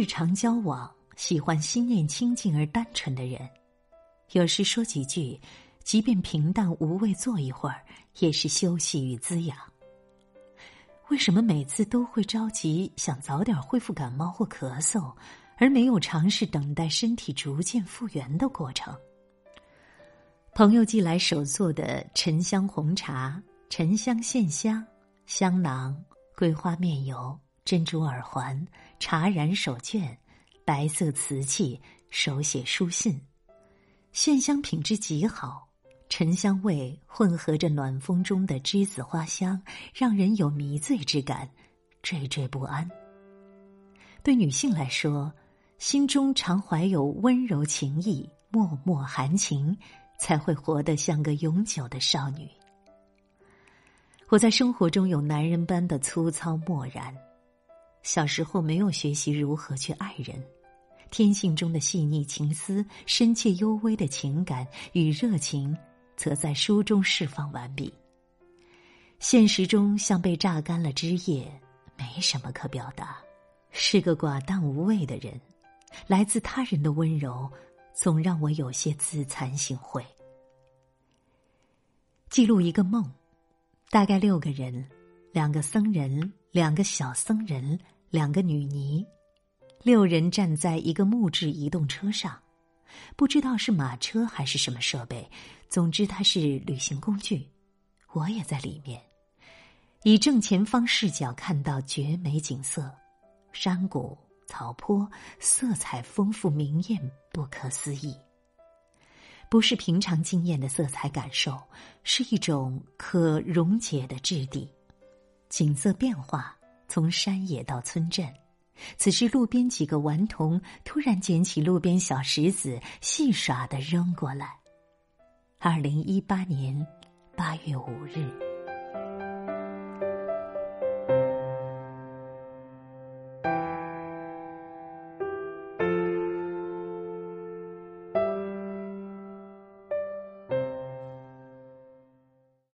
日常交往喜欢心念清净而单纯的人，有时说几句，即便平淡无味，坐一会儿也是休息与滋养。为什么每次都会着急想早点恢复感冒或咳嗽，而没有尝试等待身体逐渐复原的过程？朋友寄来手做的沉香红茶、沉香线香、香囊、桂花面油、珍珠耳环、茶染手绢、白色瓷器、手写书信，线香品质极好。沉香味混合着暖风中的栀子花香，让人有迷醉之感，惴惴不安。对女性来说，心中常怀有温柔情意、脉脉含情，才会活得像个永久的少女。我在生活中有男人般的粗糙漠然，小时候没有学习如何去爱人，天性中的细腻情思、深切幽微的情感与热情。则在书中释放完毕。现实中像被榨干了汁液，没什么可表达，是个寡淡无味的人。来自他人的温柔，总让我有些自惭形秽。记录一个梦，大概六个人，两个僧人，两个小僧人，两个女尼，六人站在一个木质移动车上。不知道是马车还是什么设备，总之它是旅行工具。我也在里面，以正前方视角看到绝美景色，山谷、草坡，色彩丰富明艳，不可思议。不是平常经验的色彩感受，是一种可溶解的质地。景色变化，从山野到村镇。此时，路边几个顽童突然捡起路边小石子，戏耍的扔过来。二零一八年八月五日。